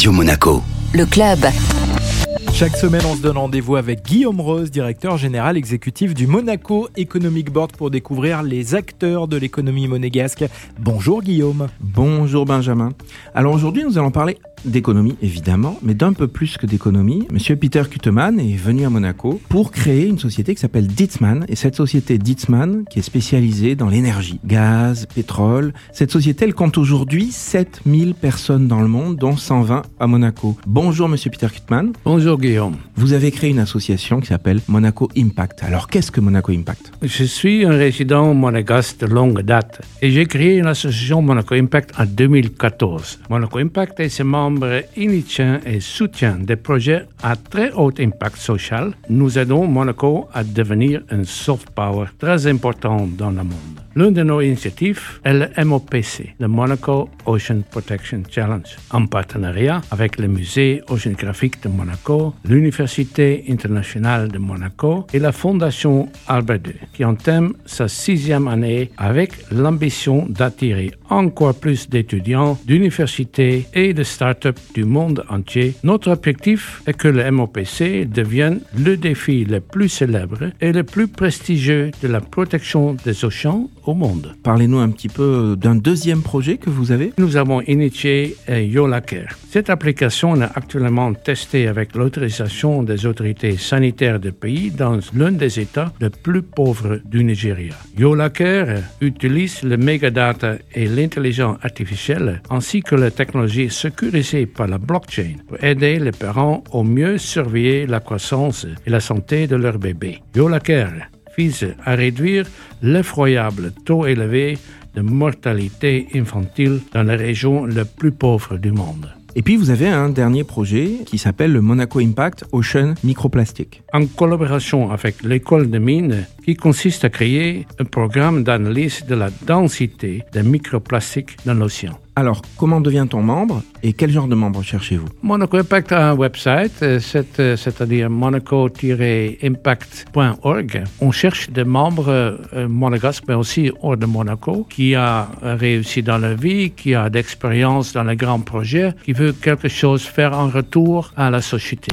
Radio Monaco. Le club. Chaque semaine, on se donne rendez-vous avec Guillaume Rose, directeur général exécutif du Monaco Economic Board pour découvrir les acteurs de l'économie monégasque. Bonjour Guillaume. Bonjour Benjamin. Alors aujourd'hui, nous allons parler d'économie évidemment, mais d'un peu plus que d'économie. Monsieur Peter Kuteman est venu à Monaco pour créer une société qui s'appelle Ditzman. Et cette société Ditzman, qui est spécialisée dans l'énergie, gaz, pétrole, cette société, elle compte aujourd'hui 7000 personnes dans le monde, dont 120 à Monaco. Bonjour Monsieur Peter Kuteman. Bonjour Guillaume. Vous avez créé une association qui s'appelle Monaco Impact. Alors qu'est-ce que Monaco Impact? Je suis un résident monégasque de longue date et j'ai créé l'association Monaco Impact en 2014. Monaco Impact et ses membres membres et soutient des projets à très haut impact social, nous aidons Monaco à devenir un soft power très important dans le monde. L'une de nos initiatives est le MOPC, le Monaco Ocean Protection Challenge, en partenariat avec le Musée océanographique de Monaco, l'Université internationale de Monaco et la Fondation Albert II, qui entame sa sixième année avec l'ambition d'attirer encore plus d'étudiants, d'universités et de start-up du monde entier. Notre objectif est que le MOPC devienne le défi le plus célèbre et le plus prestigieux de la protection des océans Parlez-nous un petit peu d'un deuxième projet que vous avez. Nous avons initié YolaCare. Cette application est actuellement testée avec l'autorisation des autorités sanitaires du pays dans l'un des États les plus pauvres du Nigeria. YolaCare utilise le megadata et l'intelligence artificielle ainsi que la technologie sécurisée par la blockchain pour aider les parents au mieux surveiller la croissance et la santé de leur bébé. YolaCare vise à réduire l'effroyable taux élevé de mortalité infantile dans les régions les plus pauvres du monde. Et puis vous avez un dernier projet qui s'appelle le Monaco Impact Ocean Microplastic. En collaboration avec l'école de mines, qui consiste à créer un programme d'analyse de la densité des microplastiques dans l'océan. Alors, comment devient-on membre et quel genre de membre cherchez-vous? Monaco Impact a un website, euh, euh, c'est-à-dire monaco-impact.org. On cherche des membres euh, monégasques, mais aussi hors de Monaco, qui a réussi dans la vie, qui a d'expérience dans les grands projets, qui veut quelque chose faire en retour à la société.